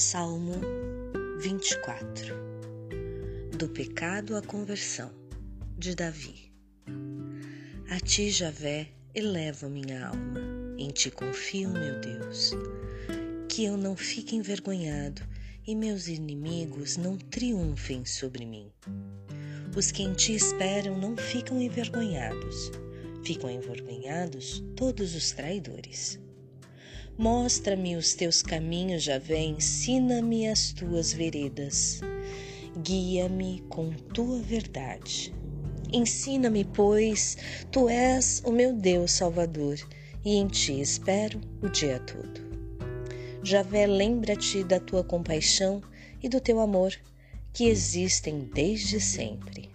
Salmo 24 Do pecado à conversão, de Davi. A ti, Javé, elevo minha alma, em ti confio, meu Deus. Que eu não fique envergonhado e meus inimigos não triunfem sobre mim. Os que em ti esperam não ficam envergonhados, ficam envergonhados todos os traidores. Mostra-me os teus caminhos, Javé, ensina-me as tuas veredas. Guia-me com tua verdade. Ensina-me, pois, tu és o meu Deus Salvador, e em ti espero o dia todo. Javé, lembra-te da tua compaixão e do teu amor, que existem desde sempre.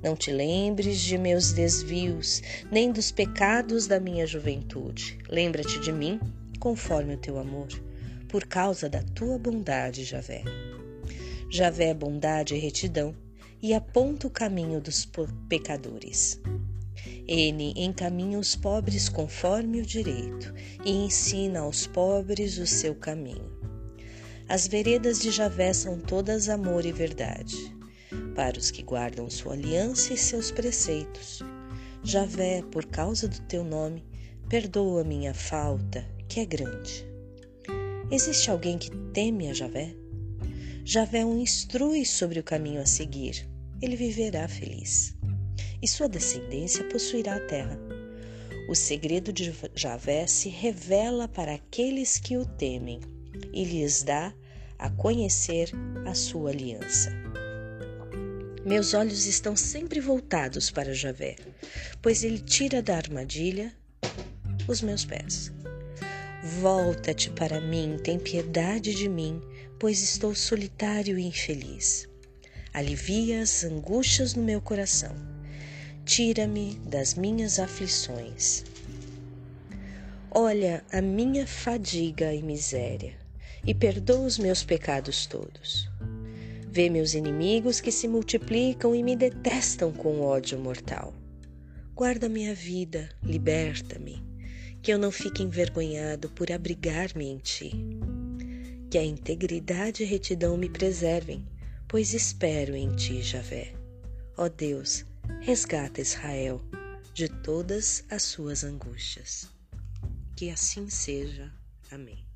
Não te lembres de meus desvios, nem dos pecados da minha juventude. Lembra-te de mim conforme o teu amor, por causa da tua bondade, Javé. Javé é bondade e retidão, e aponta o caminho dos pecadores. Ele encaminha os pobres conforme o direito e ensina aos pobres o seu caminho. As veredas de Javé são todas amor e verdade, para os que guardam sua aliança e seus preceitos. Javé, por causa do teu nome, perdoa minha falta que é grande. Existe alguém que teme a Javé? Javé o instrui sobre o caminho a seguir. Ele viverá feliz. E sua descendência possuirá a terra. O segredo de Javé se revela para aqueles que o temem e lhes dá a conhecer a sua aliança. Meus olhos estão sempre voltados para Javé, pois ele tira da armadilha os meus pés. Volta-te para mim, tem piedade de mim, pois estou solitário e infeliz. Alivia as angústias no meu coração. Tira-me das minhas aflições. Olha a minha fadiga e miséria e perdoa os meus pecados todos. Vê meus inimigos que se multiplicam e me detestam com ódio mortal. Guarda minha vida, liberta-me que eu não fique envergonhado por abrigar-me em ti. Que a integridade e retidão me preservem, pois espero em ti, Javé. Ó Deus, resgata Israel de todas as suas angústias. Que assim seja. Amém.